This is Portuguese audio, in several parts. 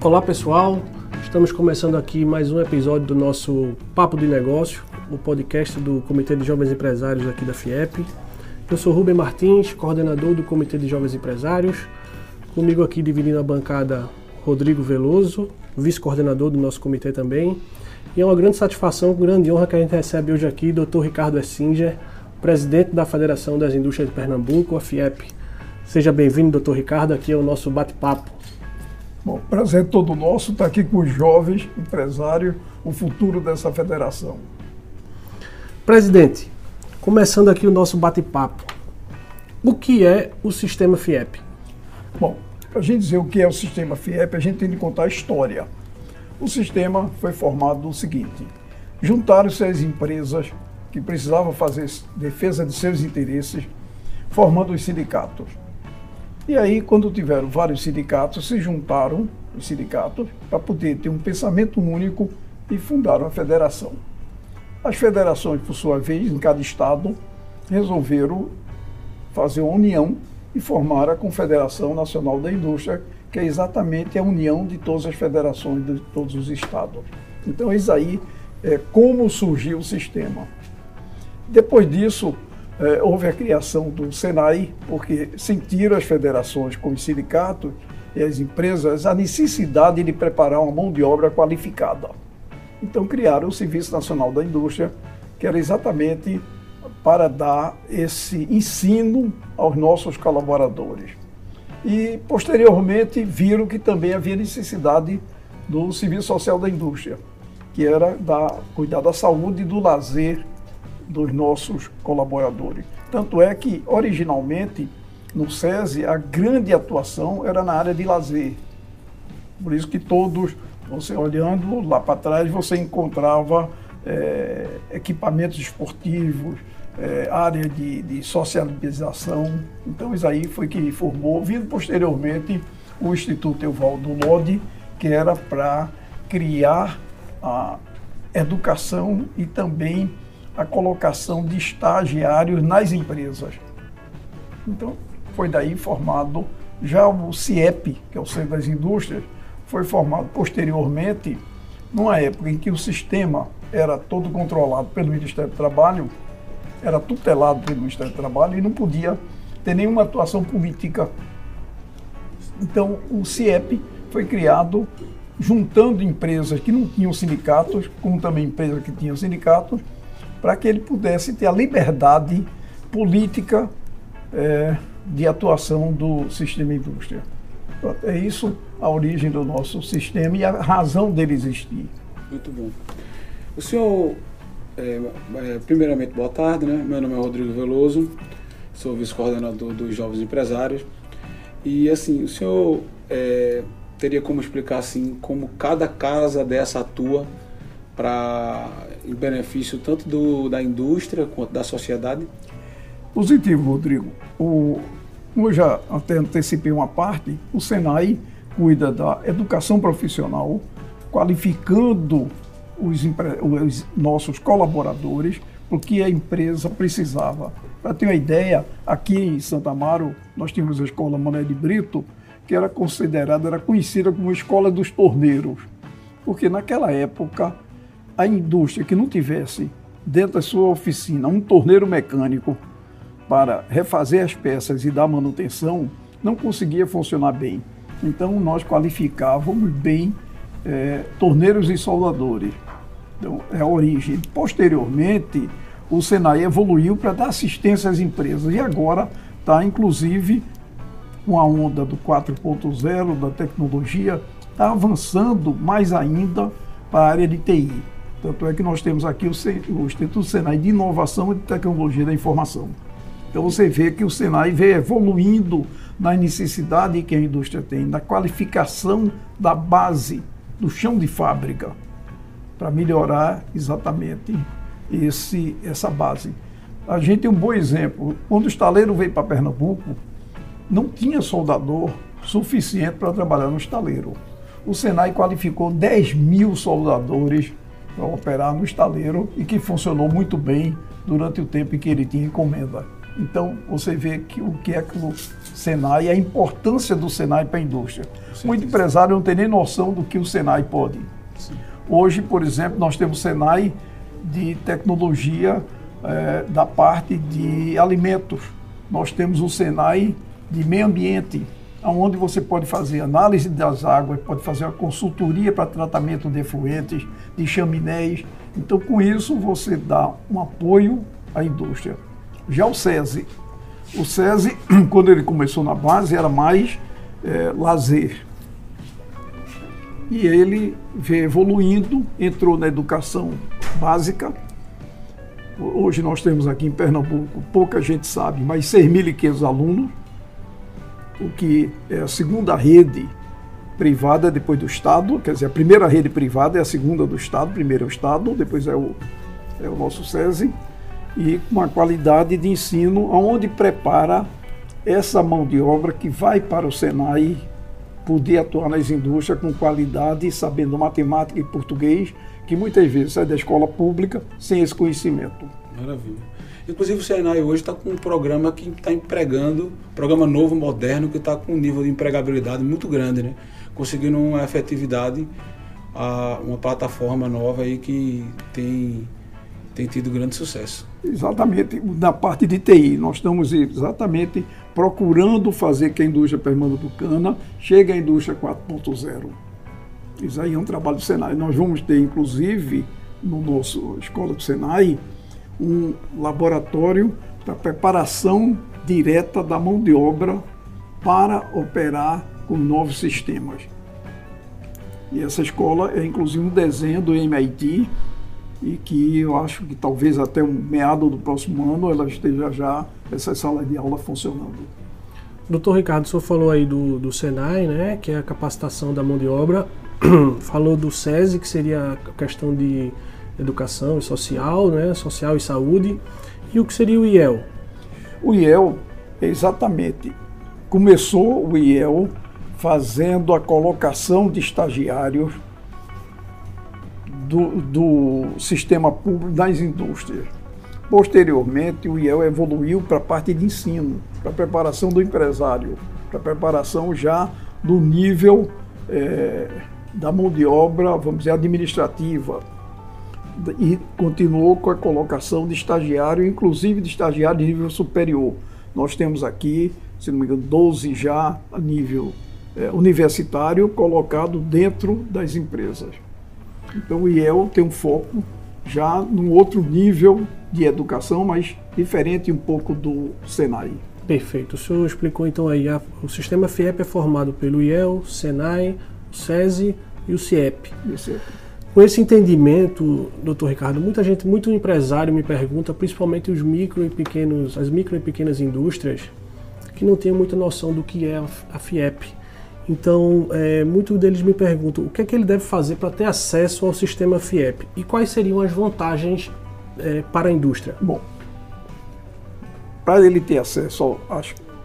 Olá pessoal, estamos começando aqui mais um episódio do nosso Papo de Negócio, o podcast do Comitê de Jovens Empresários aqui da FIEP. Eu sou Rubem Martins, coordenador do Comitê de Jovens Empresários. Comigo aqui dividindo a bancada Rodrigo Veloso, vice-coordenador do nosso comitê também. E é uma grande satisfação, grande honra que a gente recebe hoje aqui Dr. Ricardo Essinger, presidente da Federação das Indústrias de Pernambuco, a FIEP. Seja bem-vindo, doutor Ricardo, aqui é o nosso bate-papo. Bom, prazer todo nosso estar aqui com os jovens empresários, o futuro dessa federação. Presidente, começando aqui o nosso bate-papo, o que é o sistema FIEP? Bom, para a gente dizer o que é o sistema FIEP, a gente tem de contar a história. O sistema foi formado no seguinte: juntaram-se as empresas que precisavam fazer defesa de seus interesses, formando os sindicatos. E aí, quando tiveram vários sindicatos, se juntaram os sindicatos para poder ter um pensamento único e fundaram a federação. As federações, por sua vez, em cada estado, resolveram fazer uma união e formar a Confederação Nacional da Indústria, que é exatamente a união de todas as federações de todos os estados. Então, isso aí é como surgiu o sistema. Depois disso, é, houve a criação do Senai, porque sentiram as federações com os sindicatos e as empresas a necessidade de preparar uma mão de obra qualificada. Então criaram o Serviço Nacional da Indústria, que era exatamente para dar esse ensino aos nossos colaboradores. E posteriormente viram que também havia necessidade do Serviço Social da Indústria, que era da, cuidar da saúde e do lazer dos nossos colaboradores. Tanto é que, originalmente, no SESI, a grande atuação era na área de lazer. Por isso que todos, você olhando lá para trás, você encontrava é, equipamentos esportivos, é, área de, de, socialização. Então, isso aí foi que formou, vindo posteriormente o Instituto Evaldo Lodi, que era para criar a educação e também a colocação de estagiários nas empresas. Então, foi daí formado já o CIEP, que é o Centro das Indústrias, foi formado posteriormente, numa época em que o sistema era todo controlado pelo Ministério do Trabalho, era tutelado pelo Ministério do Trabalho e não podia ter nenhuma atuação política. Então, o CIEP foi criado juntando empresas que não tinham sindicatos, como também empresas que tinham sindicatos, para que ele pudesse ter a liberdade política é, de atuação do sistema indústria. É isso a origem do nosso sistema e a razão dele existir. Muito bom. O senhor, é, é, primeiramente, boa tarde, né? Meu nome é Rodrigo Veloso, sou vice-coordenador dos Jovens Empresários. E, assim, o senhor é, teria como explicar, assim, como cada casa dessa atua para em benefício tanto do, da indústria quanto da sociedade? Positivo, Rodrigo. O, como eu já até antecipei uma parte, o Senai cuida da educação profissional, qualificando os, os nossos colaboradores, porque a empresa precisava. Para ter uma ideia, aqui em Santa Amaro, nós tínhamos a escola Mané de Brito, que era considerada, era conhecida como escola dos torneiros, porque naquela época a indústria que não tivesse dentro da sua oficina um torneiro mecânico para refazer as peças e dar manutenção, não conseguia funcionar bem. Então nós qualificávamos bem é, torneiros e soldadores. Então, é a origem. Posteriormente, o Senai evoluiu para dar assistência às empresas e agora está, inclusive, com a onda do 4.0 da tecnologia, está avançando mais ainda para a área de TI. Tanto é que nós temos aqui o, o Instituto Senai de Inovação e Tecnologia da Informação. Então você vê que o Senai vem evoluindo na necessidade que a indústria tem, na qualificação da base, do chão de fábrica, para melhorar exatamente esse, essa base. A gente tem um bom exemplo. Quando o estaleiro veio para Pernambuco, não tinha soldador suficiente para trabalhar no estaleiro. O Senai qualificou 10 mil soldadores para operar no estaleiro e que funcionou muito bem durante o tempo em que ele tinha encomenda. Então, você vê que o que é que o Senai, a importância do Senai para a indústria. Muito empresário não tem nem noção do que o Senai pode. Sim. Hoje, por exemplo, nós temos Senai de tecnologia é, da parte de alimentos. Nós temos o Senai de meio ambiente, onde você pode fazer análise das águas, pode fazer a consultoria para tratamento de efluentes, de chaminés. Então, com isso, você dá um apoio à indústria. Já o SESI, o SESI, quando ele começou na base, era mais é, lazer. E ele veio evoluindo, entrou na educação básica. Hoje nós temos aqui em Pernambuco, pouca gente sabe, mas 6.500 alunos, o que é a segunda rede privada depois do Estado, quer dizer, a primeira rede privada é a segunda do Estado, primeiro é o Estado, depois é o, é o nosso SESI, e com uma qualidade de ensino onde prepara essa mão de obra que vai para o Senai poder atuar nas indústrias com qualidade, sabendo matemática e português, que muitas vezes sai da escola pública sem esse conhecimento. Maravilha. Inclusive o Senai hoje está com um programa que está empregando, programa novo, moderno, que está com um nível de empregabilidade muito grande, né? Conseguindo uma efetividade, uma plataforma nova aí que tem tem tido grande sucesso. Exatamente, na parte de TI, nós estamos exatamente procurando fazer que a indústria pernambucana chegue à indústria 4.0. Isso aí é um trabalho do Senai. Nós vamos ter, inclusive, no nosso Escola do Senai, um laboratório para preparação direta da mão de obra para operar com novos sistemas. E essa escola é inclusive um desenho do MIT, e que eu acho que talvez até o meado do próximo ano ela esteja já, essa sala de aula funcionando. Doutor Ricardo, o senhor falou aí do, do Senai, né, que é a capacitação da mão de obra, falou do SESI, que seria a questão de educação e social, né, social e saúde, e o que seria o IEL? O IEL, exatamente, começou o IEL fazendo a colocação de estagiários do, do sistema público das indústrias. Posteriormente, o IEL evoluiu para a parte de ensino, para a preparação do empresário, para a preparação já do nível é, da mão de obra, vamos dizer, administrativa. E continuou com a colocação de estagiário, inclusive de estagiário de nível superior. Nós temos aqui, se não me engano, 12 já a nível é, universitário colocado dentro das empresas. Então o IEL tem um foco já num outro nível de educação, mas diferente um pouco do Senai. Perfeito. O senhor explicou então aí, a, o sistema FIEP é formado pelo IEL, Senai, o SESI e o CIEP. E o CIEP. Com esse entendimento, doutor Ricardo, muita gente, muito empresário me pergunta, principalmente os micro e pequenos, as micro e pequenas indústrias, que não têm muita noção do que é a FIEP. Então, é, muitos deles me perguntam o que é que ele deve fazer para ter acesso ao sistema FIEP e quais seriam as vantagens é, para a indústria. Bom, para ele ter acesso ao,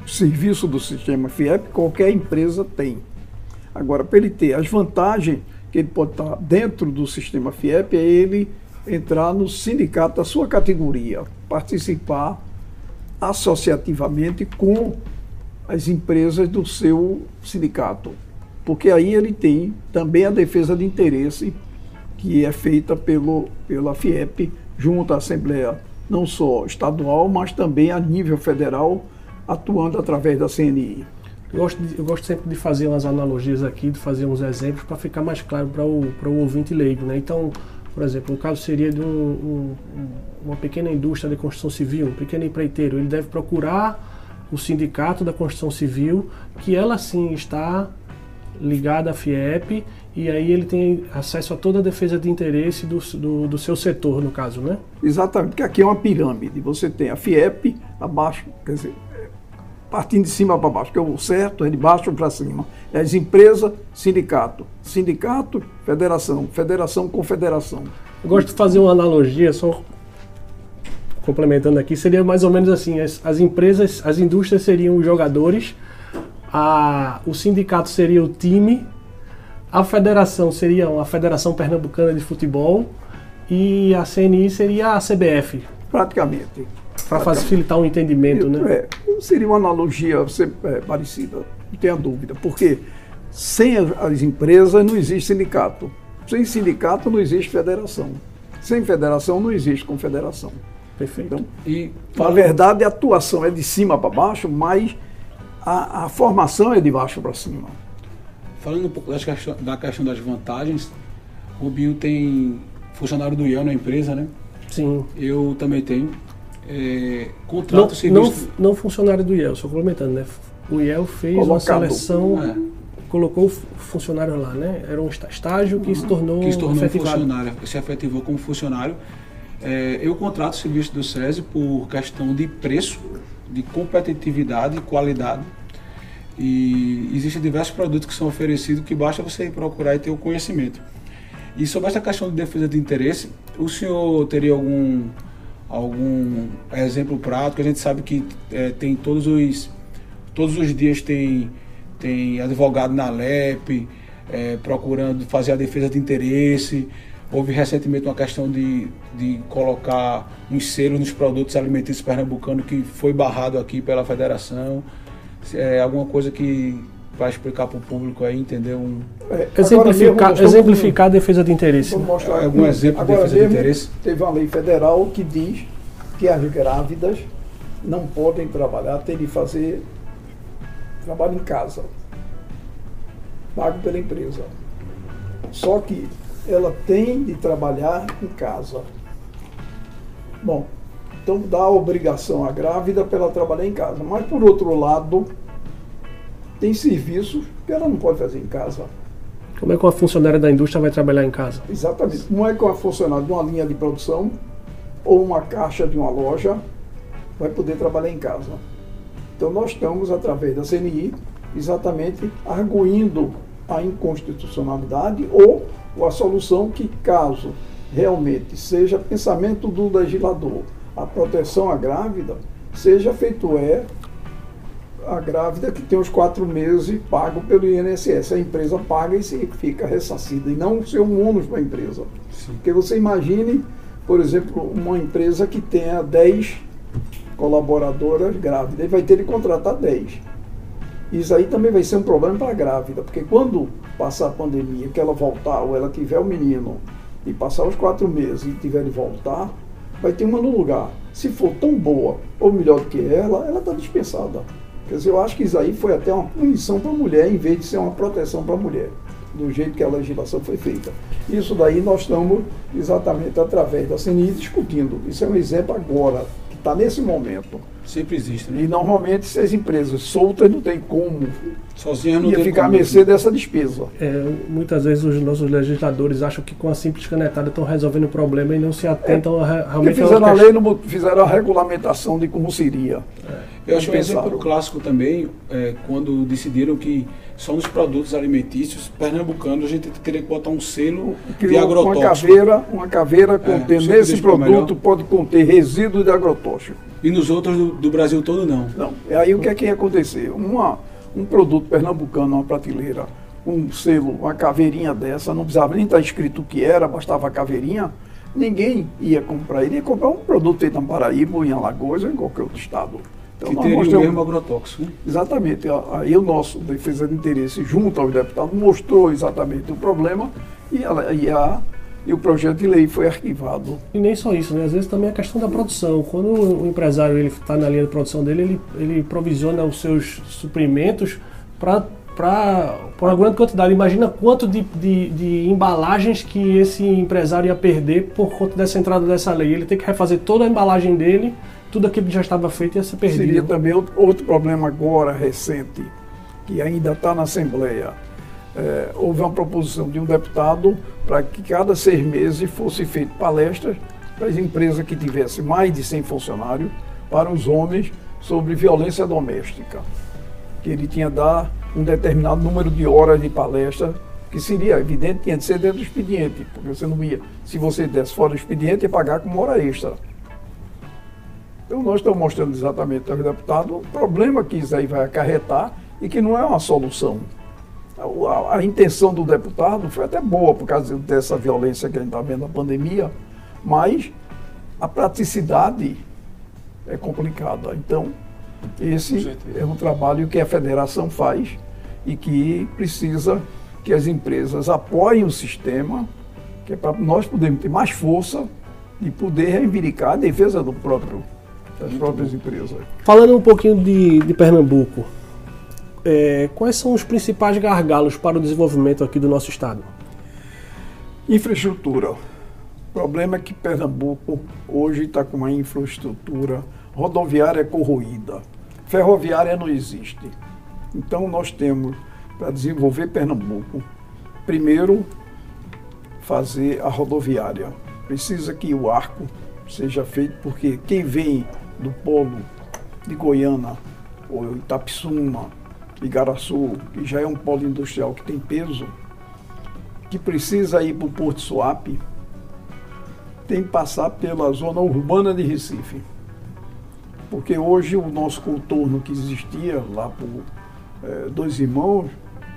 serviço do sistema FIEP, qualquer empresa tem. Agora, para ele ter as vantagens que ele pode estar dentro do sistema FIEP, é ele entrar no sindicato da sua categoria, participar associativamente com as empresas do seu sindicato, porque aí ele tem também a defesa de interesse que é feita pelo, pela FIEP junto à Assembleia, não só estadual, mas também a nível federal, atuando através da CNI. Eu gosto, de, eu gosto sempre de fazer umas analogias aqui, de fazer uns exemplos para ficar mais claro para o, o ouvinte leigo. Né? Então, por exemplo, um caso seria de um, um, uma pequena indústria de construção civil, um pequeno empreiteiro. Ele deve procurar o Sindicato da Construção Civil, que ela sim está ligada à FIEP e aí ele tem acesso a toda a defesa de interesse do, do, do, seu setor, no caso, né? Exatamente, porque aqui é uma pirâmide. Você tem a FIEP abaixo, quer dizer, partindo de cima para baixo, que é o certo, é de baixo para cima. É as empresas, sindicato. Sindicato, federação. Federação, confederação. Eu gosto de fazer uma analogia, só complementando aqui, seria mais ou menos assim: as, as empresas, as indústrias seriam os jogadores, a, o sindicato seria o time, a federação seria a Federação Pernambucana de Futebol e a CNI seria a CBF. Praticamente. Para facilitar o um entendimento, né? É, seria uma analogia você, é, parecida, não tenha dúvida, porque sem as empresas não existe sindicato. Sem sindicato não existe federação. Sem federação não existe confederação. Perfeito. Então, e, na verdade, a atuação é de cima para baixo, mas a, a, formação é de baixo para cima. Falando um pouco da questão, da questão das vantagens, o Binho tem funcionário do IEL na empresa, né? Sim. Eu também tenho. É, contrato não, serviço... não, não funcionário do IEL, só complementando, né? O IEL fez Colocado. uma seleção, é. colocou funcionário lá, né? Era um estágio que se tornou, que se tornou funcionário, se efetivou como funcionário. É, eu contrato o serviço do SESI por questão de preço, de competitividade e qualidade. E existem diversos produtos que são oferecidos que basta você procurar e ter o conhecimento. E sobre essa questão de defesa de interesse, o senhor teria algum, algum exemplo prático? A gente sabe que é, tem todos os, todos os dias tem, tem advogado na LEP é, procurando fazer a defesa de interesse. Houve recentemente uma questão de, de colocar um selo nos produtos alimentícios pernambucanos que foi barrado aqui pela federação. É alguma coisa que para explicar para o público aí, entender um. É, exemplificar, exemplificar a defesa de interesse. Vamos mostrar algum exemplo de defesa de interesse. Teve uma lei federal que diz que as grávidas não podem trabalhar, tem de fazer trabalho em casa, pago pela empresa. Só que ela tem de trabalhar em casa. Bom, então dá a obrigação à grávida para ela trabalhar em casa. Mas por outro lado, tem serviços que ela não pode fazer em casa. Como é que uma funcionária da indústria vai trabalhar em casa? Exatamente. Não é que uma funcionária de uma linha de produção ou uma caixa de uma loja vai poder trabalhar em casa. Então nós estamos, através da CNI, exatamente arguindo a inconstitucionalidade ou a solução que, caso realmente seja pensamento do legislador, a proteção à grávida, seja feito é a grávida que tem os quatro meses pago pelo INSS. A empresa paga e fica ressarcida, e não ser um ônus para a empresa. Sim. Porque você imagine, por exemplo, uma empresa que tenha 10 colaboradoras grávidas, e vai ter de contratar 10. Isso aí também vai ser um problema para a grávida, porque quando passar a pandemia, que ela voltar, ou ela tiver o menino, e passar os quatro meses e tiver de voltar, vai ter uma no lugar. Se for tão boa ou melhor do que ela, ela está dispensada. Quer dizer, eu acho que isso aí foi até uma punição para a mulher, em vez de ser uma proteção para a mulher, do jeito que a legislação foi feita. Isso daí nós estamos exatamente através da CNI discutindo. Isso é um exemplo agora, que está nesse momento. Sempre existe, né? E normalmente se as empresas soltas não tem como Sozinha não ia tem ficar como. à mercê dessa despesa. É, muitas vezes os nossos legisladores acham que com a simples canetada estão resolvendo o problema e não se atentam é, a realmente fizeram a lei, não fizeram a regulamentação de como seria. É. Eu acho um exemplo clássico também, é, quando decidiram que só nos produtos alimentícios pernambucanos a gente teria que botar um selo Criou de agrotóxico. Uma caveira, uma caveira contendo é, nesse produto pode conter resíduo de agrotóxico. E nos outros do, do, Brasil todo não? Não. E aí o que é que ia acontecer? Uma, um produto pernambucano, uma prateleira, um selo, uma caveirinha dessa, não precisava nem estar escrito o que era, bastava a caveirinha, ninguém ia comprar. Ele ia comprar um produto feito em Paraíba, ou em Alagoas, ou em qualquer outro estado. Então, que teria mostramos, o mesmo agrotóxico. Né? Exatamente. Aí o nosso defesa de interesse, junto aos deputados, mostrou exatamente o problema e, a, e, a, e o projeto de lei foi arquivado. E nem só isso, né? às vezes também a questão da produção. Quando o empresário está na linha de produção dele, ele, ele provisiona os seus suprimentos para para uma grande quantidade. Imagina quanto de, de, de, embalagens que esse empresário ia perder por conta dessa entrada dessa lei. Ele tem que refazer toda a embalagem dele tudo aquilo que já estava feito ia ser perdido. Seria também outro problema agora recente, que ainda está na Assembleia. É, houve uma proposição de um deputado para que cada seis meses fosse feita palestras para as empresas que tivessem mais de 100 funcionários, para os homens, sobre violência doméstica. Que ele tinha dar um determinado número de horas de palestra, que seria evidente, tinha de ser dentro do expediente, porque você não ia, se você desse fora do expediente, ia pagar como hora extra. Então nós estamos mostrando exatamente ao deputado o problema que isso aí vai acarretar e que não é uma solução. A, a, intenção do deputado foi até boa por causa dessa violência que a gente está vendo na pandemia, mas a praticidade é complicada. Então, esse é um trabalho que a federação faz e que precisa que as empresas apoiem o sistema, que é para nós podermos ter mais força e poder reivindicar a defesa do próprio, das próprias empresas. Falando um pouquinho de, de Pernambuco, é, quais são os principais gargalos para o desenvolvimento aqui do nosso estado? Infraestrutura. O problema é que Pernambuco hoje está com uma infraestrutura rodoviária corroída, ferroviária não existe. Então nós temos para desenvolver Pernambuco, primeiro fazer a rodoviária. Precisa que o arco seja feito porque quem vem do polo de Goiânia, ou Itapissuma, Igaraçu, que já é um polo industrial que tem peso, que precisa ir para o Porto Suape, tem que passar pela zona urbana de Recife. Porque hoje o nosso contorno que existia lá por é, Dois Irmãos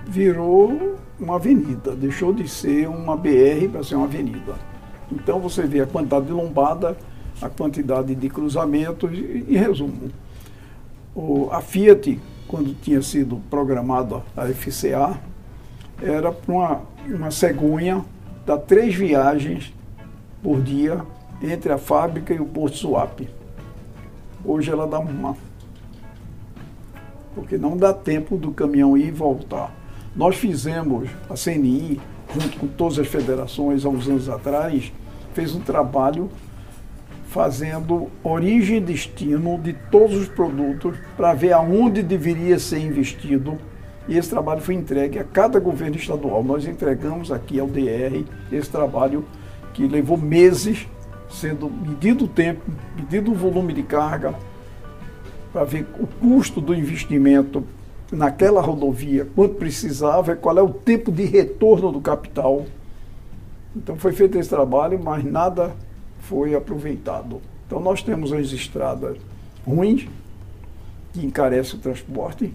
virou uma avenida, deixou de ser uma BR para ser uma avenida. Então você vê a quantidade de lombada, a quantidade de cruzamentos, e, em resumo, o, a Fiat quando tinha sido programada a FCA, era para uma, uma cegonha dar três viagens por dia entre a fábrica e o Porto Suape. Hoje ela dá uma. Porque não dá tempo do caminhão ir e voltar. Nós fizemos, a CNI, junto com todas as federações, há uns anos atrás, fez um trabalho fazendo origem e destino de todos os produtos para ver aonde deveria ser investido. E esse trabalho foi entregue a cada governo estadual. Nós entregamos aqui ao DR esse trabalho que levou meses, sendo medido o tempo, medido o volume de carga, para ver o custo do investimento naquela rodovia, quanto precisava qual é o tempo de retorno do capital. Então foi feito esse trabalho, mas nada foi aproveitado. Então nós temos as estradas ruins, que encarecem o transporte,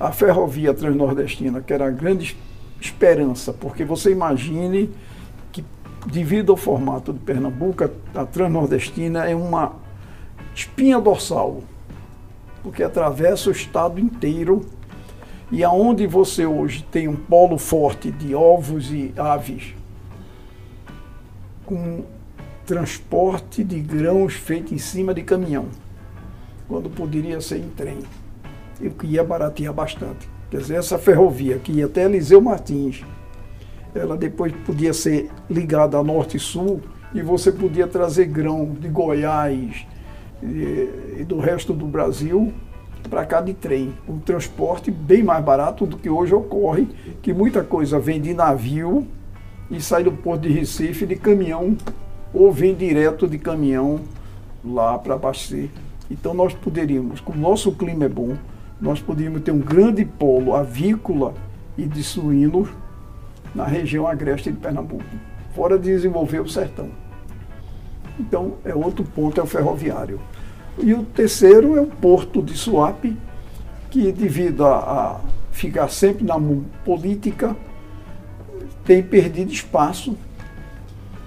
a ferrovia transnordestina, que era a grande esperança, porque você imagine que, devido ao formato de Pernambuco, a transnordestina é uma espinha dorsal, porque atravessa o estado inteiro e aonde você hoje tem um polo forte de ovos e aves, com transporte de grãos feito em cima de caminhão, quando poderia ser em trem, e que ia baratear bastante. Quer dizer, essa ferrovia que ia até Eliseu Martins, ela depois podia ser ligada a norte e sul, e você podia trazer grão de Goiás e, e do resto do Brasil para cá de trem. Um transporte bem mais barato do que hoje ocorre, que muita coisa vem de navio e sai do porto de Recife de caminhão ou vem direto de caminhão lá para abastecer. Então nós poderíamos, como o nosso clima é bom, nós poderíamos ter um grande polo avícola e de suínos na região agreste de Pernambuco, fora de desenvolver o sertão. Então, é outro ponto, é o ferroviário. E o terceiro é o porto de Suape, que devido a, a ficar sempre na política, tem perdido espaço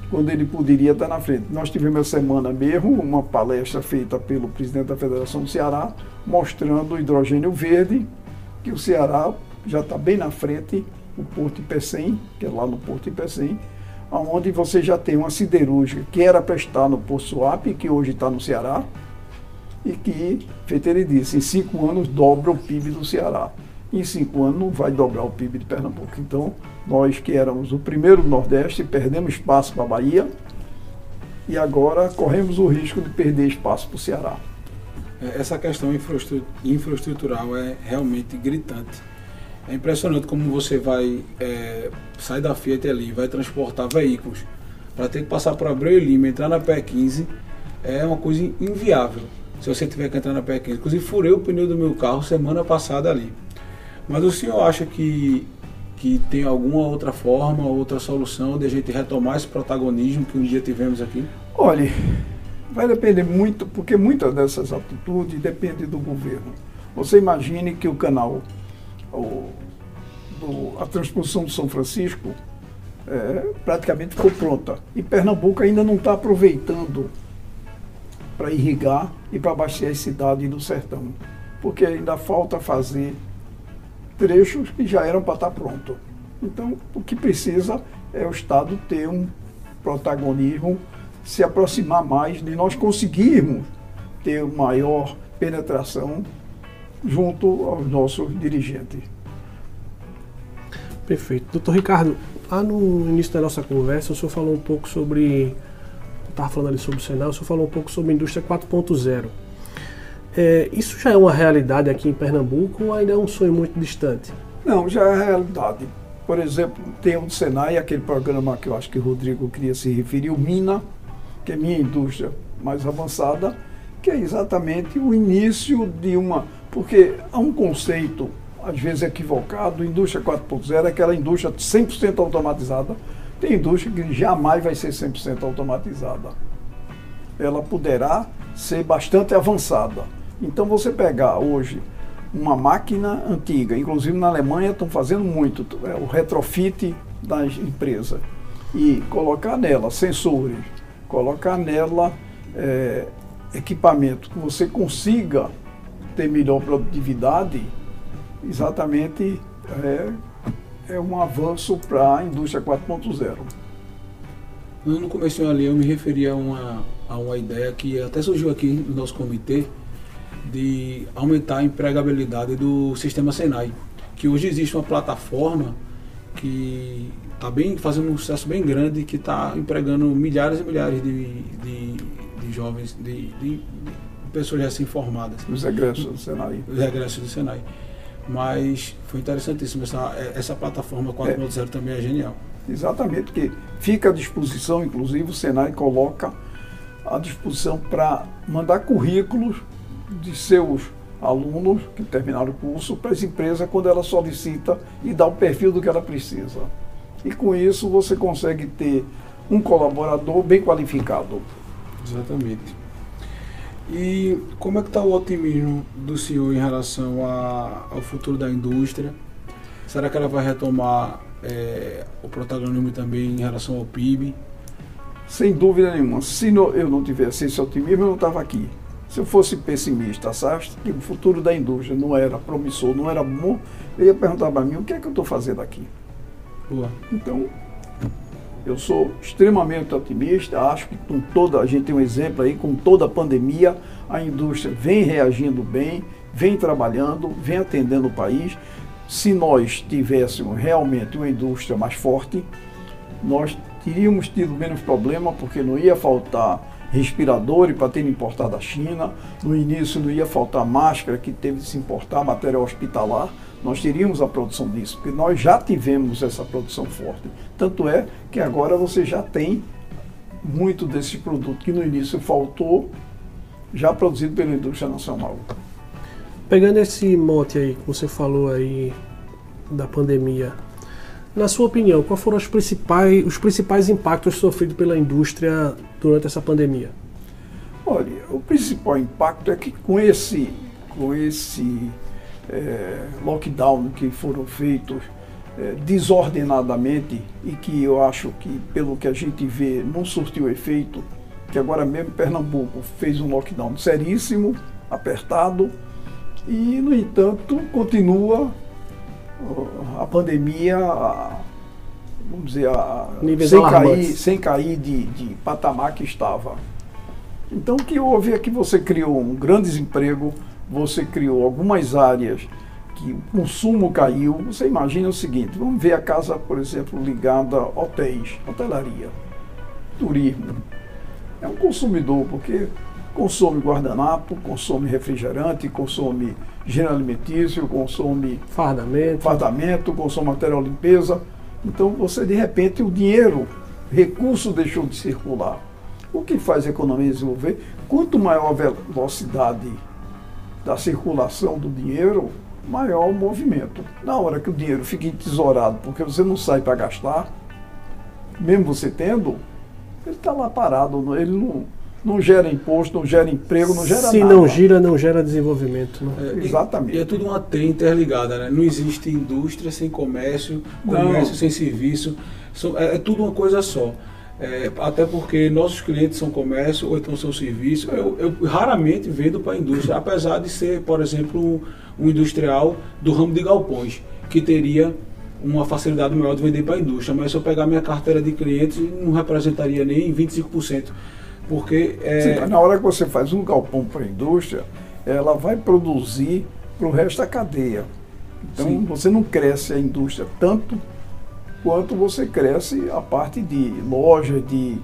quando ele poderia estar na frente. Nós tivemos essa semana mesmo uma palestra feita pelo presidente da Federação do Ceará, mostrando o hidrogênio verde, que o Ceará já está bem na frente, o Porto Ipecém, que é lá no Porto Ipecém, onde você já tem uma siderúrgica que era para estar no Porto Suape, que hoje está no Ceará, e que, feito ele disse, em cinco anos dobra o PIB do Ceará. Em cinco anos não vai dobrar o PIB de Pernambuco. Então, nós que éramos o primeiro do Nordeste, perdemos espaço para a Bahia e agora corremos o risco de perder espaço para o Ceará. É, essa questão infraestrutural é realmente gritante. É impressionante como você vai é, sair da Fiat ali, vai transportar veículos para ter que passar por Abreu e Lima, entrar na P15, é uma coisa inviável. Se você tiver que entrar na P15, inclusive furei o pneu do meu carro semana passada ali. Mas o senhor acha que que tem alguma outra forma, outra solução de a gente retomar esse protagonismo que um dia tivemos aqui? Olha, vai depender muito, porque muitas dessas atitudes dependem do governo. Você imagine que o canal, o, do, a transposição do São Francisco, é, praticamente ficou pronta. E Pernambuco ainda não está aproveitando para irrigar e para abastecer a cidade do sertão. Porque ainda falta fazer trechos que já eram para estar pronto. Então, o que precisa é o Estado ter um protagonismo, se aproximar mais de nós conseguirmos ter maior penetração junto aos nossos dirigentes. Perfeito. Doutor Ricardo, lá no início da nossa conversa, o senhor falou um pouco sobre. Estava falando ali sobre o Senado, o senhor falou um pouco sobre a indústria 4.0. É, isso já é uma realidade aqui em Pernambuco ou ainda é um sonho muito distante? Não, já é realidade. Por exemplo, tem o Senai, aquele programa que eu acho que o Rodrigo queria se referir, o MINA, que é minha indústria mais avançada, que é exatamente o início de uma. Porque há um conceito, às vezes equivocado, indústria 4.0 é aquela indústria 100% automatizada. Tem indústria que jamais vai ser 100% automatizada. Ela poderá ser bastante avançada. Então, você pegar hoje uma máquina antiga. Inclusive na Alemanha estão fazendo muito é, o retrofit das empresas e colocar nela sensores, colocar nela é, equipamento que você consiga ter melhor produtividade, exatamente é, é um avanço para a indústria 4.0. No começo ali eu me referi a uma, a uma ideia que até surgiu aqui no nosso comitê, de aumentar a empregabilidade do sistema Senai. Que hoje existe uma plataforma que está bem fazendo um sucesso bem grande, que está empregando milhares e milhares de, de, de jovens, de, de, pessoas recém-formadas. Os egressos do Senai. Os egressos do Senai. Mas foi interessantíssimo. Essa, essa plataforma 4.0 é. também é genial. Exatamente, que fica à disposição, inclusive o Senai coloca à disposição para mandar currículos de seus alunos que terminaram o curso para as empresas quando ela solicita e dá o perfil do que ela precisa. E com isso você consegue ter um colaborador bem qualificado. Exatamente. E como é que está o otimismo do senhor em relação a, ao futuro da indústria? Será que ela vai retomar é, o protagonismo também em relação ao PIB? Sem dúvida nenhuma. Se eu não tivesse esse otimismo, eu não estava aqui. Se eu fosse pessimista, sabe, que o futuro da indústria não era promissor, não era bom, eu ia perguntar para mim o que é que eu estou fazendo aqui. Boa. Então, eu sou extremamente otimista, acho que com toda, a gente tem um exemplo aí, com toda a pandemia, a indústria vem reagindo bem, vem trabalhando, vem atendendo o país. Se nós tivéssemos realmente uma indústria mais forte, nós teríamos tido menos problema, porque não ia faltar respirador para ter importado da China. No início não ia faltar máscara, que teve de se importar material hospitalar. Nós teríamos a produção disso, porque nós já tivemos essa produção forte. Tanto é que agora você já tem muito desse produto que no início faltou, já produzido pela indústria nacional. Pegando esse mote aí que você falou aí da pandemia, na sua opinião, quais foram os principais, os principais impactos sofridos pela indústria durante essa pandemia? Olha, o principal impacto é que com esse, com esse é, lockdown que foram feitos é, desordenadamente e que eu acho que, pelo que a gente vê, não surtiu efeito, que agora mesmo Pernambuco fez um lockdown seríssimo, apertado, e, no entanto, continua a pandemia, vamos dizer, a, sem, cair, sem cair de, de patamar que estava. Então o que houve é que você criou um grande desemprego, você criou algumas áreas que o consumo caiu. Você imagina o seguinte, vamos ver a casa, por exemplo, ligada a hotéis, hotelaria, turismo. É um consumidor, porque consome guardanapo, consome refrigerante, consome gênero alimentício, consome fardamento. fardamento, consome material limpeza. Então você de repente o dinheiro, recurso deixou de circular. O que faz a economia desenvolver? Quanto maior a velocidade da circulação do dinheiro, maior o movimento. Na hora que o dinheiro fica entesourado porque você não sai para gastar, mesmo você tendo, ele está lá parado, ele não, não gera imposto, não gera emprego, não gera Se nada. Se não gira, não gera desenvolvimento. Né? É, Exatamente. E, é tudo uma teia interligada, né? Não existe indústria sem comércio, comércio não. sem serviço. É, é, tudo uma coisa só. É, até porque nossos clientes são comércio ou então são serviço. Eu, eu raramente vendo para a indústria, apesar de ser, por exemplo, um, um industrial do ramo de galpões, que teria uma facilidade maior de vender para a indústria. Mas se eu pegar minha carteira de clientes, não representaria nem 25%. Porque. É... Sim, na hora que você faz um galpão para a indústria, ela vai produzir para o resto da cadeia. Então Sim. você não cresce a indústria tanto quanto você cresce a parte de loja, de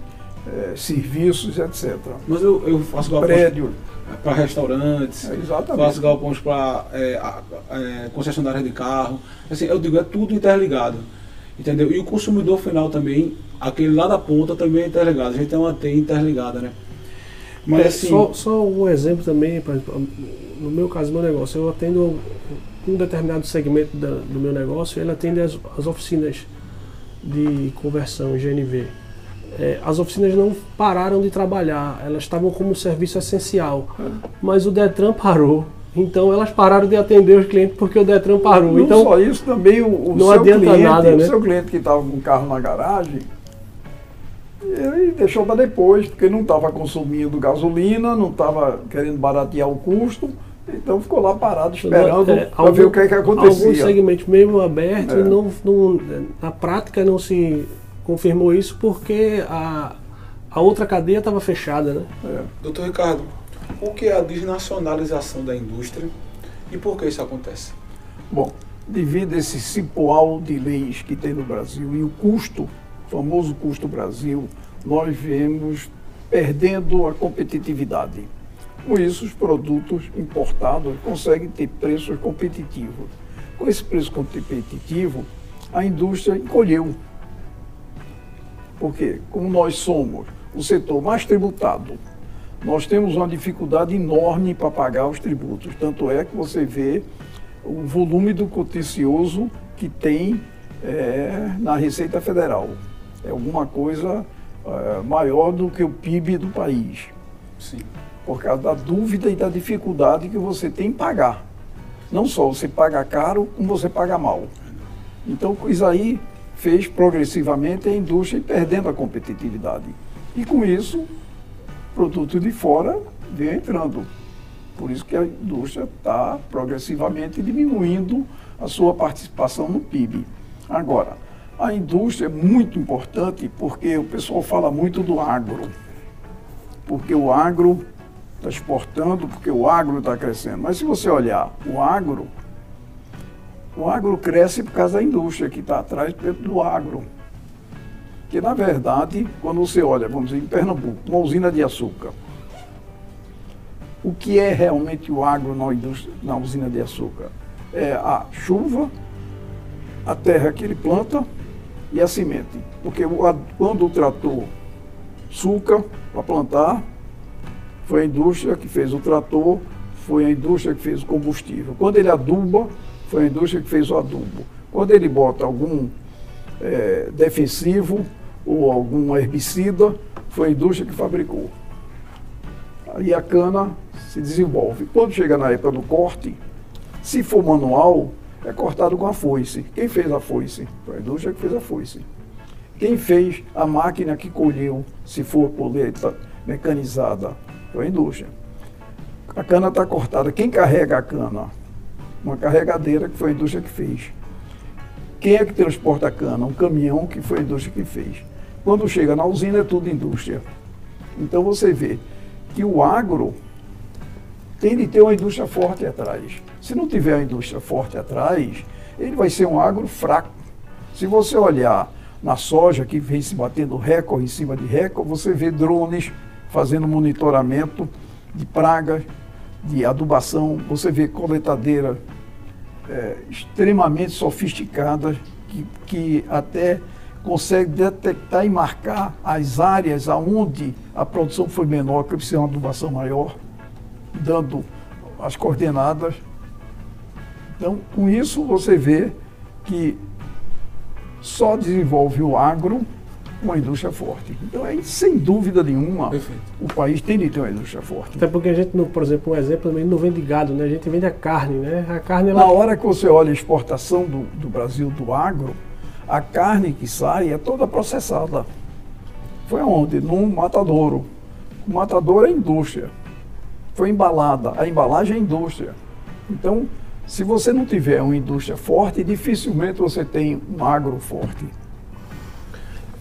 é, serviços, etc. Mas eu, eu faço galpões Prédio. para restaurantes, é, faço galpões para é, é, concessionárias de carro. Assim, eu digo, é tudo interligado. Entendeu? E o consumidor final também, aquele lá da ponta também é interligado. A gente tem uma T interligada, né? Mas é, assim. Só, só um exemplo também, no meu caso, meu negócio, eu atendo um determinado segmento da, do meu negócio, ele atende as, as oficinas de conversão GNV. É, as oficinas não pararam de trabalhar, elas estavam como serviço essencial, mas o Detran parou. Então elas pararam de atender os clientes porque o Detran parou. Não então, só isso, também o, o não seu adianta cliente, nada, né? o seu cliente que estava com o carro na garagem, ele deixou para depois, porque não estava consumindo gasolina, não estava querendo baratear o custo. Então ficou lá parado esperando é, para ver o que, é que acontecia. Alguns segmentos mesmo abertos, é. não, não, na prática não se confirmou isso porque a, a outra cadeia estava fechada. Né? É. Doutor Ricardo, o que é a desnacionalização da indústria e por que isso acontece? Bom, devido a esse cipoal de leis que tem no Brasil e o custo, o famoso custo Brasil, nós vemos perdendo a competitividade. Com isso, os produtos importados conseguem ter preços competitivos. Com esse preço competitivo, a indústria encolheu. Porque, como nós somos o setor mais tributado, nós temos uma dificuldade enorme para pagar os tributos. Tanto é que você vê o volume do contencioso que tem é, na Receita Federal. É alguma coisa é, maior do que o PIB do país. Sim por causa da dúvida e da dificuldade que você tem em pagar. Não só você paga caro, como você paga mal. Então, isso aí fez progressivamente a indústria ir perdendo a competitividade. E com isso, produto de fora veio entrando. Por isso que a indústria está progressivamente diminuindo a sua participação no PIB. Agora, a indústria é muito importante porque o pessoal fala muito do agro. Porque o agro está exportando porque o agro está crescendo. Mas se você olhar o agro, o agro cresce por causa da indústria que está atrás do agro. Que na verdade, quando você olha, vamos dizer, em Pernambuco, uma usina de açúcar, o que é realmente o agro na, na usina de açúcar? É a chuva, a terra que ele planta e a semente. Porque quando o trator suca para plantar, foi a indústria que fez o trator, foi a indústria que fez o combustível. Quando ele aduba, foi a indústria que fez o adubo. Quando ele bota algum é, defensivo ou algum herbicida, foi a indústria que fabricou. Aí a cana se desenvolve. Quando chega na época do corte, se for manual, é cortado com a foice. Quem fez a foice? Foi a indústria que fez a foice. Quem fez a máquina que colheu, se for colheita mecanizada, foi a indústria. A cana está cortada. Quem carrega a cana? Uma carregadeira que foi a indústria que fez. Quem é que transporta a cana? Um caminhão que foi a indústria que fez. Quando chega na usina é tudo indústria. Então você vê que o agro tem de ter uma indústria forte atrás. Se não tiver uma indústria forte atrás, ele vai ser um agro fraco. Se você olhar na soja, que vem se batendo recorde em cima de recorde, você vê drones fazendo monitoramento de pragas, de adubação. Você vê coletadeira é, extremamente sofisticadas que, que até consegue detectar e marcar as áreas aonde a produção foi menor, que precisa de uma adubação maior, dando as coordenadas. Então, com isso, você vê que só desenvolve o agro uma indústria forte. Então, aí, sem dúvida nenhuma, Perfeito. o país tem de ter uma indústria forte. Até porque a gente, por exemplo, um exemplo também não vende gado, né? A gente vende a carne, né? A carne ela... Na hora que você olha a exportação do, do Brasil do agro, a carne que sai é toda processada. Foi aonde? Num matadouro. O matadouro é indústria. Foi embalada. A embalagem é indústria. Então, se você não tiver uma indústria forte, dificilmente você tem um agro forte.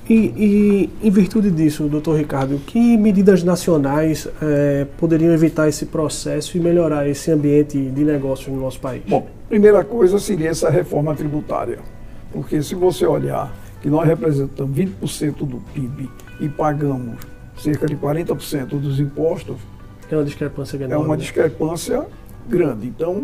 E, e, em virtude disso, doutor Ricardo, que medidas nacionais eh, poderiam evitar esse processo e melhorar esse ambiente de negócio no nosso país? Bom, primeira coisa seria essa reforma tributária. Porque se você olhar que nós representamos 20% do PIB e pagamos cerca de 40% dos impostos, é uma discrepância grande. É uma discrepância grande. Então,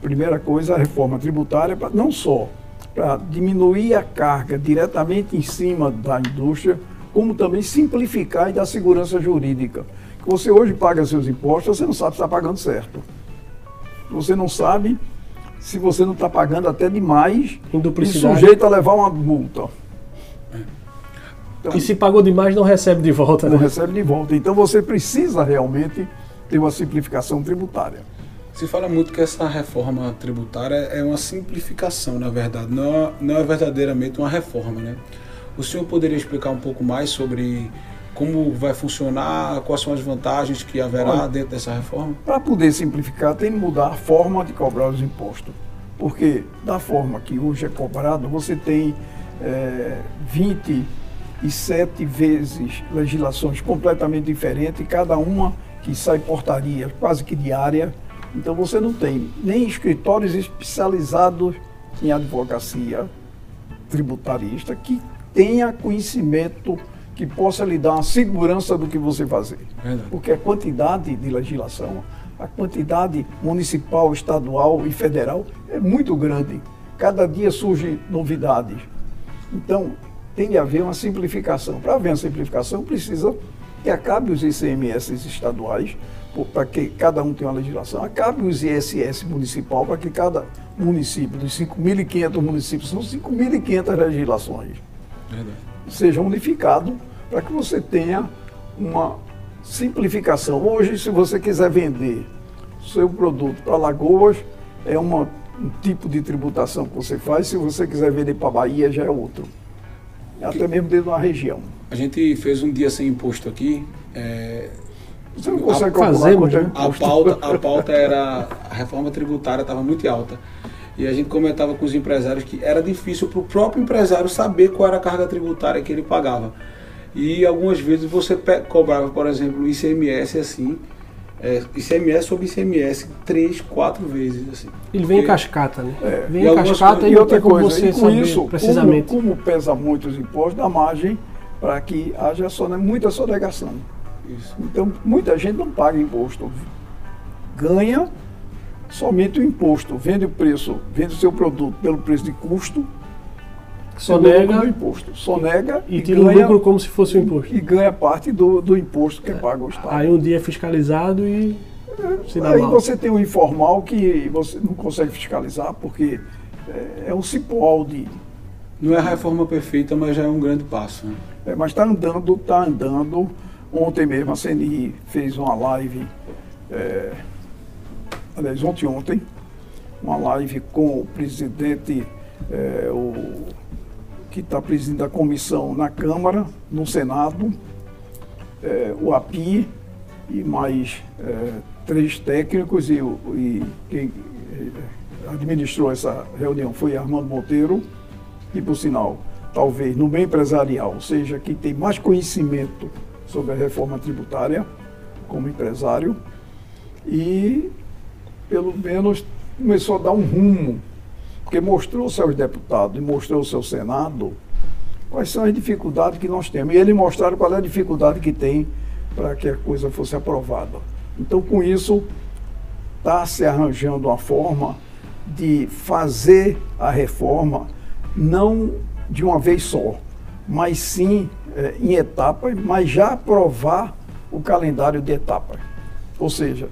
primeira coisa, a reforma tributária, para não só para diminuir a carga diretamente em cima da indústria, como também simplificar e dar segurança jurídica. Você hoje paga seus impostos, você não sabe se está pagando certo. Você não sabe se você não está pagando até demais e sujeito a levar uma multa. Então, e se pagou demais, não recebe de volta. Não né? recebe de volta. Então você precisa realmente ter uma simplificação tributária. Se fala muito que essa reforma tributária é uma simplificação, na verdade, não é, não é verdadeiramente uma reforma, né? O senhor poderia explicar um pouco mais sobre como vai funcionar, quais são as vantagens que haverá Olha, dentro dessa reforma? Para poder simplificar, tem que mudar a forma de cobrar os impostos. Porque da forma que hoje é cobrado, você tem é, 27 vezes legislações completamente diferentes, cada uma que sai portaria quase que diária então você não tem nem escritórios especializados em advocacia tributarista que tenha conhecimento que possa lhe dar uma segurança do que você fazer. Verdade. Porque a quantidade de legislação, a quantidade municipal, estadual e federal é muito grande. Cada dia surgem novidades. Então, tem de haver uma simplificação. Para haver uma simplificação, precisa que acabe os ICMS estaduais, para que cada um tenha uma legislação, acabe os ISS municipal, para que cada município, dos 5.500 municípios, são 5.500 legislações, Verdade. Seja unificado para que você tenha uma simplificação. Hoje, se você quiser vender seu produto para Lagoas, é uma, um tipo de tributação que você faz, se você quiser vender para Bahia, já é outro. Até mesmo dentro da região. A gente fez um dia sem imposto aqui. É, você não consegue fazer, a pauta, a pauta era a reforma tributária estava muito alta. E a gente comentava com os empresários que era difícil para o próprio empresário saber qual era a carga tributária que ele pagava. E algumas vezes você cobrava, por exemplo, o ICMS assim, é, ICMS sobre ICMS três, quatro vezes. Assim. Ele vem em cascata, né? É. Vem em cascata e, e outra coisa, você e com isso, precisamente. Como, como pesa muito os impostos, dá margem para que haja muita sonegação. Isso. Então, muita gente não paga imposto. Ganha somente o imposto. Vende o preço, vende o seu produto pelo preço de custo. Sonega o imposto. Sonega e, e tira ganha, o lucro como se fosse o imposto. E ganha parte do, do imposto que é. paga o Estado. Aí um dia é fiscalizado e. É, aí mal. você tem o informal que você não consegue fiscalizar porque é, é um cipó de. Não é a reforma perfeita, mas já é um grande passo. Né? É, mas está andando, está andando. Ontem mesmo a CNI fez uma live, é, aliás, ontem ontem, uma live com o presidente, é, o, que está presidindo a comissão na Câmara, no Senado, é, o API e mais é, três técnicos e, e quem administrou essa reunião foi Armando Monteiro, e por sinal, talvez no meio empresarial, seja, quem tem mais conhecimento sobre a reforma tributária como empresário. E, pelo menos, começou a dar um rumo, porque mostrou aos deputados e mostrou seu Senado quais são as dificuldades que nós temos. E eles mostraram qual é a dificuldade que tem para que a coisa fosse aprovada. Então, com isso, está se arranjando uma forma de fazer a reforma não de uma vez só, mas sim é, em etapas, mas já aprovar o calendário de etapas. Ou seja,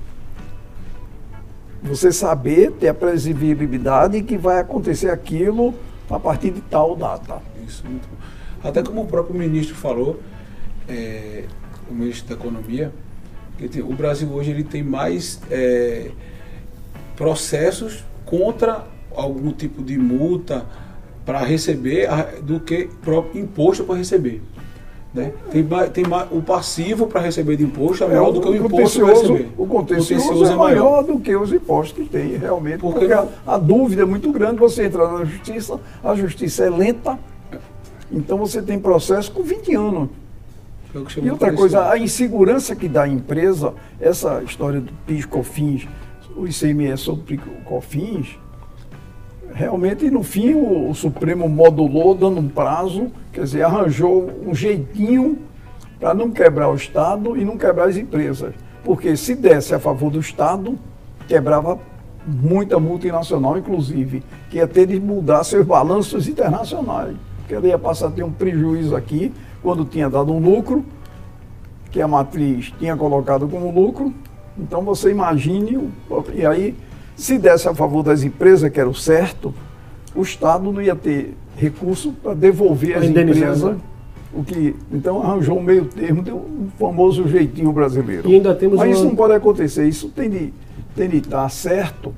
você saber, ter a previsibilidade que vai acontecer aquilo a partir de tal data. Isso, muito bom. Até como o próprio ministro falou, é, o ministro da Economia, que o Brasil hoje ele tem mais é, processos contra algum tipo de multa para receber do que imposto para receber. Né? Tem, tem o passivo para receber de imposto é maior é, do que o, imposto para receber. O contencioso, é, maior do que os impostos que tem, realmente. Porque, porque a, a, dúvida é muito grande, você entra na justiça, a justiça é lenta, então você tem processo com 20 anos. É e outra coisa, a insegurança que dá à empresa, essa história do PIS, COFINS, o ICMS sobre COFINS, realmente no fim o, o Supremo modulou, dando um prazo, quer dizer, arranjou um jeitinho para não quebrar o Estado e não quebrar as empresas. Porque se desse a favor do Estado, quebrava muita multinacional, inclusive, que ia ter de mudar seus balanços internacionais. Porque ela ia passar a ter um prejuízo aqui, quando tinha dado um lucro, que a matriz tinha colocado como lucro. Então você imagine, e aí, se desse a favor das empresas, que era o certo, o Estado não ia ter recurso para devolver as empresas. Né? O que, então arranjou um meio termo, deu um famoso jeitinho brasileiro. Ainda temos Mas uma... isso não pode acontecer, isso tem de, tem de estar certo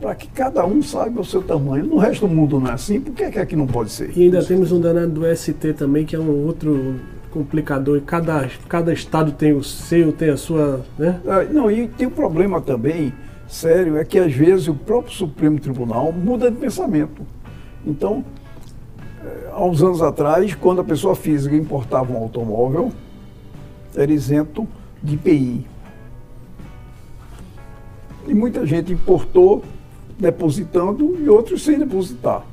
para que cada um saiba o seu tamanho. No resto do mundo não é assim, por que é que aqui não pode ser? E ainda temos um danado do ST também, que é um outro complicador, e cada, cada estado tem o seu, tem a sua. Né? É, não, e tem um problema também, sério, é que às vezes o próprio Supremo Tribunal muda de pensamento. Então, é, há uns anos atrás, quando a pessoa física importava um automóvel, era isento de IPI. E muita gente importou depositando e outros sem depositar.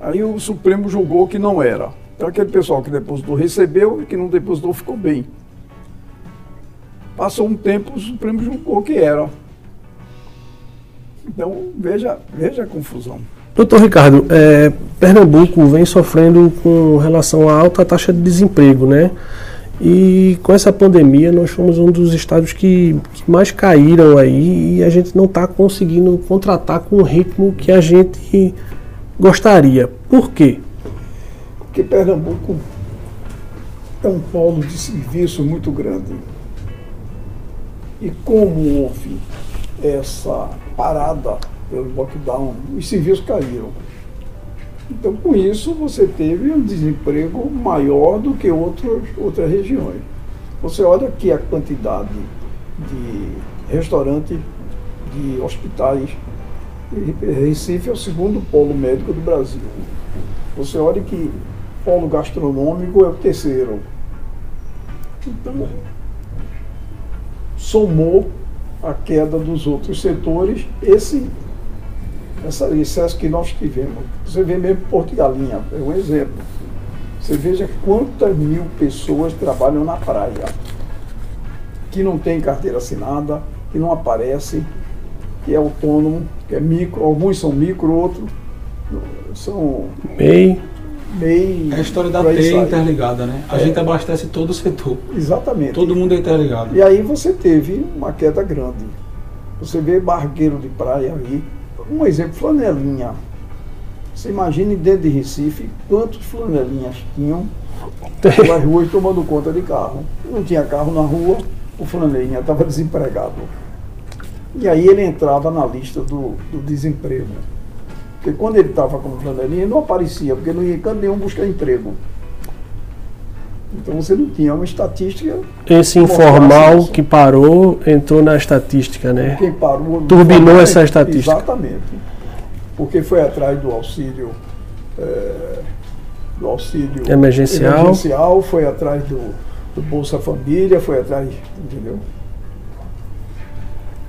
Aí o Supremo julgou que não era. Então aquele pessoal que depositou recebeu e que não depositou ficou bem. Passou um tempo, o Supremo julgou que era. Então veja, veja a confusão. Doutor Ricardo, é, Pernambuco vem sofrendo com relação à alta taxa de desemprego, né? E com essa pandemia nós fomos um dos estados que, que mais caíram aí e a gente não está conseguindo contratar com o ritmo que a gente gostaria. Por quê? Porque Pernambuco é um polo de serviço muito grande. E como houve essa parada pelo lockdown, os serviços caíram. Então, com isso, você teve um desemprego maior do que outros, outras regiões. Você olha aqui a quantidade de restaurantes, de hospitais. Recife é o segundo polo médico do Brasil. Você olha que polo gastronômico é o terceiro. Então, somou a queda dos outros setores, esse essa, excesso que nós tivemos. Você vê mesmo Porto de Galinha, é um exemplo. Você veja quantas mil pessoas trabalham na praia, que não tem carteira assinada, que não aparece, que é autônomo, que é micro, alguns são micro, outros são MEI. MEI. É a história da teia interligada, né? A é. gente abastece todo o setor. Exatamente. Todo mundo é interligado. E aí você teve uma queda grande. Você vê barqueiro de praia aí, um exemplo, flanelinha. Você imagine dentro de Recife quantos flanelinhas tinham pelas ruas tomando conta de carro. Não tinha carro na rua, o flanelinha estava desempregado. E aí ele entrava na lista do, do desemprego. Porque quando ele estava como flanelinha, ele não aparecia, porque não ia em canto nenhum buscar emprego. Então você não tinha uma estatística. Esse informal que parou entrou na estatística, né? Quem parou. Turbinou essa estatística. Exatamente. Porque foi atrás do auxílio. É, do auxílio emergencial. emergencial, foi atrás do, do Bolsa Família, foi atrás. Entendeu?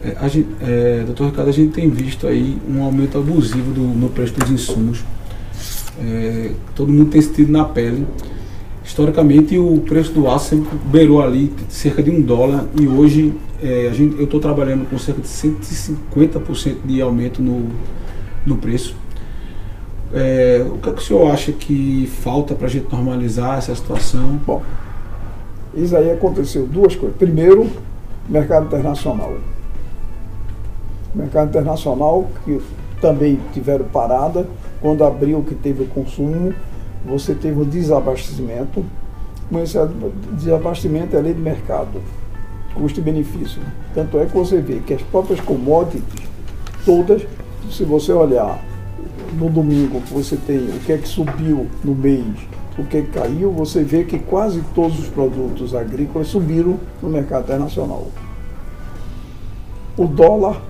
É, a gente, é, doutor Ricardo, a gente tem visto aí um aumento abusivo do, no preço dos insumos. É, todo mundo tem sentido na pele historicamente o preço do aço sempre beirou ali cerca de um dólar e hoje é, a gente, eu estou trabalhando com cerca de 150% de aumento no, no preço. É, o que, é que o senhor acha que falta para a gente normalizar essa situação? Bom, isso aí aconteceu duas coisas. Primeiro, mercado internacional. Mercado internacional que também tiveram parada quando abriu que teve o consumo você teve um desabastecimento, mas esse desabastecimento é lei de mercado, custo e benefício. Tanto é que você vê que as próprias commodities, todas, se você olhar no domingo, você tem o que é que subiu no mês, por que caiu, você vê que quase todos os produtos agrícolas subiram no mercado internacional. O dólar,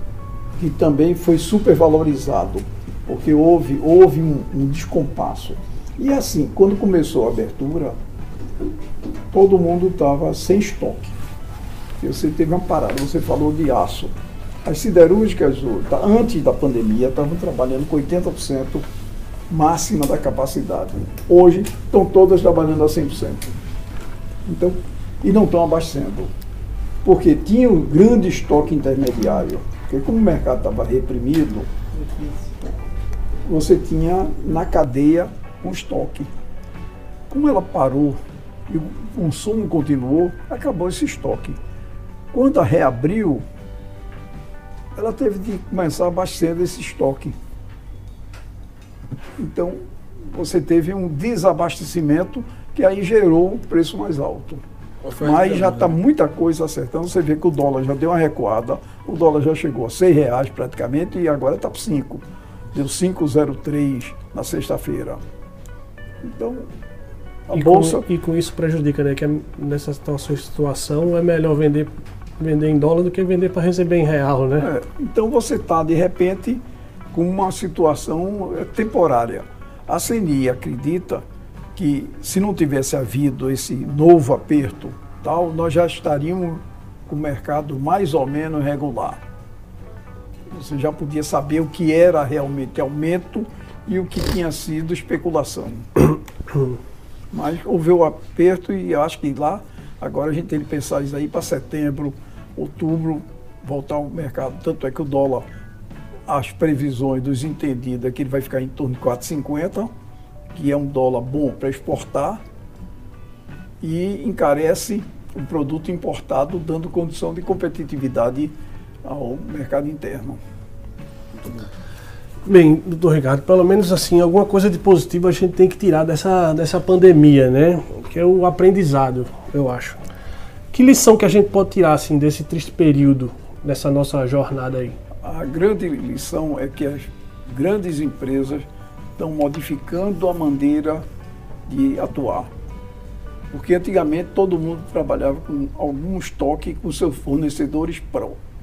que também foi supervalorizado, porque houve, houve um, um descompasso. E assim, quando começou a abertura, todo mundo estava sem estoque. Você teve uma parada, você falou de aço. As siderúrgicas, antes da pandemia, estavam trabalhando com 80% máxima da capacidade. Hoje estão todas trabalhando a 100%. Então, e não estão abastecendo. Porque tinha um grande estoque intermediário. Porque como o mercado estava reprimido, você tinha na cadeia um estoque. Como ela parou e o consumo continuou, acabou esse estoque. Quando a reabriu, ela teve de começar a abastecer esse estoque. Então, você teve um desabastecimento que aí gerou um preço mais alto. Mas já está muita coisa acertando. Você vê que o dólar já deu uma recuada, o dólar já chegou a R$ reais praticamente e agora está por 5. Deu 5,03 na sexta-feira. Então, a e bolsa. Com, e com isso prejudica, né? Que é nessa situação é melhor vender, vender em dólar do que vender para receber em real, né? É, então você está, de repente, com uma situação é, temporária. A CNI acredita que se não tivesse havido esse novo aperto, tal, nós já estaríamos com o mercado mais ou menos regular. Você já podia saber o que era realmente aumento e o que tinha sido especulação. Mas houve o aperto e acho que lá, agora a gente tem que pensar isso aí para setembro, outubro, voltar ao mercado. Tanto é que o dólar as previsões dos entendidos é que ele vai ficar em torno de 4,50, que é um dólar bom para exportar, e encarece o produto importado, dando condição de competitividade ao mercado interno. Bem, doutor Ricardo, pelo menos assim, alguma coisa de positivo a gente tem que tirar dessa, dessa pandemia, né? Que é o aprendizado, eu acho. Que lição que a gente pode tirar assim desse triste período, dessa nossa jornada aí? A grande lição é que as grandes empresas estão modificando a maneira de atuar. Porque antigamente todo mundo trabalhava com algum estoque com seus fornecedores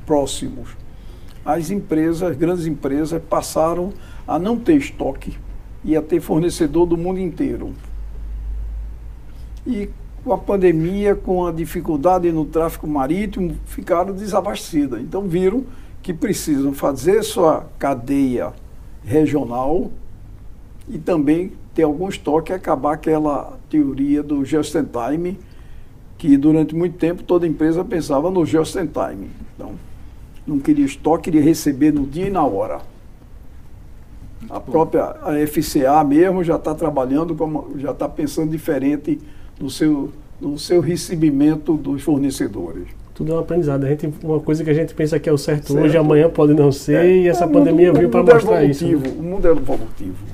próximos. As empresas, as grandes empresas, passaram a não ter estoque e a ter fornecedor do mundo inteiro. E com a pandemia, com a dificuldade no tráfego marítimo, ficaram desabastecidas. Então viram que precisam fazer sua cadeia regional e também ter algum estoque e acabar aquela teoria do just in time, que durante muito tempo toda empresa pensava no just in time. Então, não queria estoque, queria receber no dia e na hora. A própria a FCA mesmo já está trabalhando, como, já está pensando diferente no seu, no seu recebimento dos fornecedores tudo é um aprendizado. A gente, uma coisa que a gente pensa que é o certo, certo. hoje, amanhã pode não ser, é. e essa é, pandemia mundo, veio para é mostrar é isso. Né? O mundo é evolutivo.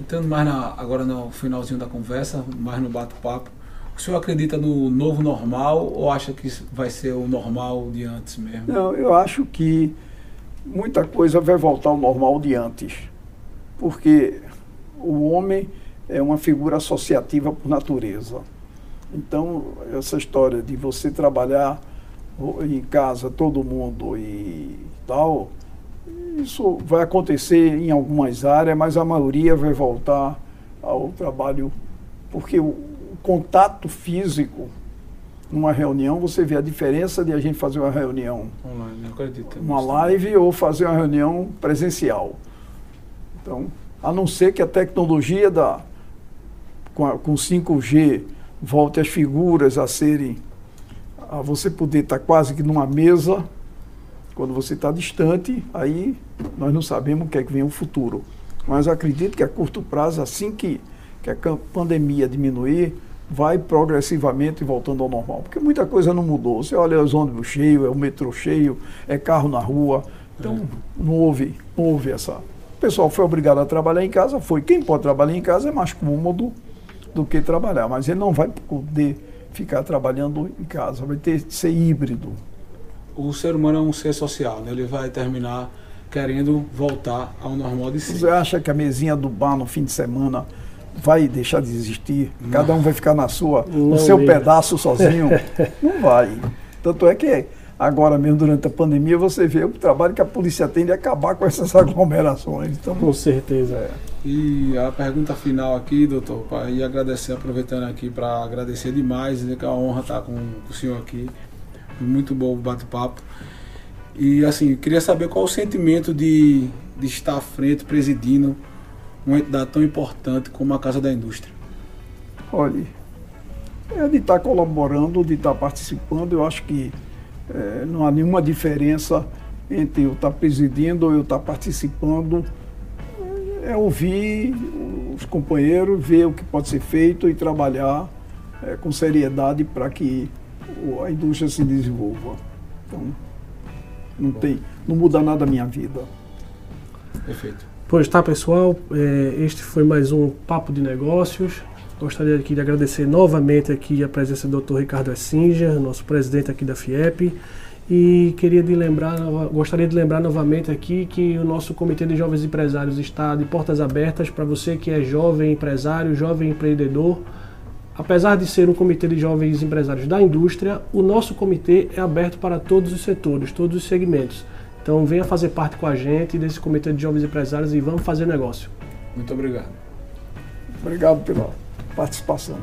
Entrando mais na, agora no finalzinho da conversa, mais no bate-papo, o senhor acredita no novo normal ou acha que vai ser o normal de antes mesmo? Não, eu acho que muita coisa vai voltar ao normal de antes. Porque o homem é uma figura associativa por natureza. Então, essa história de você trabalhar em casa, todo mundo e tal, isso vai acontecer em algumas áreas, mas a maioria vai voltar ao trabalho, porque o, o contato físico numa reunião, você vê a diferença de a gente fazer uma reunião online, acredito. Uma live ou fazer uma reunião presencial. Então, a não ser que a tecnologia da, com, a, com 5G volte as figuras a serem, a você poder estar quase que numa mesa, quando você está distante, aí nós não sabemos o que é que vem o futuro. Mas acredito que a curto prazo, assim que, que a pandemia diminuir, vai progressivamente voltando ao normal. Porque muita coisa não mudou. Você olha os ônibus cheios, é o metrô cheio, é carro na rua. Então, é. não houve, não houve essa. O pessoal foi obrigado a trabalhar em casa, foi. Quem pode trabalhar em casa é mais cômodo do que trabalhar. Mas ele não vai poder ficar trabalhando em casa, vai ter que ser híbrido. O ser humano é um ser social, né? ele vai terminar querendo voltar ao normal de si. Você acha que a mesinha do bar no fim de semana vai deixar de existir? Cada um vai ficar na sua, Não no seu mesmo. pedaço sozinho? Não vai. Tanto é que agora mesmo durante a pandemia você vê o trabalho que a polícia tem de acabar com essas aglomerações. Então, Com certeza. E a pergunta final aqui, doutor, e agradecer, aproveitando aqui para agradecer demais, dizer que é uma honra estar com o senhor aqui. Muito bom o bate-papo. E assim, queria saber qual o sentimento de, de estar à frente, presidindo uma entidade tão importante como a Casa da Indústria. olhe, é de estar colaborando, de estar participando. Eu acho que eh, não há nenhuma diferença entre eu estar presidindo ou eu estar participando. É ouvir os companheiros, ver o que pode ser feito e trabalhar eh, com seriedade para que a indústria se desenvolva. Então, não tem, não muda nada a minha vida. Perfeito. Pois tá, pessoal, é, este foi mais um Papo de Negócios. Gostaria aqui de agradecer novamente aqui a presença do Dr. Ricardo Essinger, nosso presidente aqui da FIEP. E queria de lembrar, gostaria de lembrar novamente aqui que o nosso Comitê de Jovens Empresários está de portas abertas para você que é jovem empresário, jovem empreendedor. Apesar de ser um comitê de jovens empresários da indústria, o nosso comitê é aberto para todos os setores, todos os segmentos. Então venha fazer parte com a gente desse comitê de jovens empresários e vamos fazer negócio. Muito obrigado. Obrigado pela participação.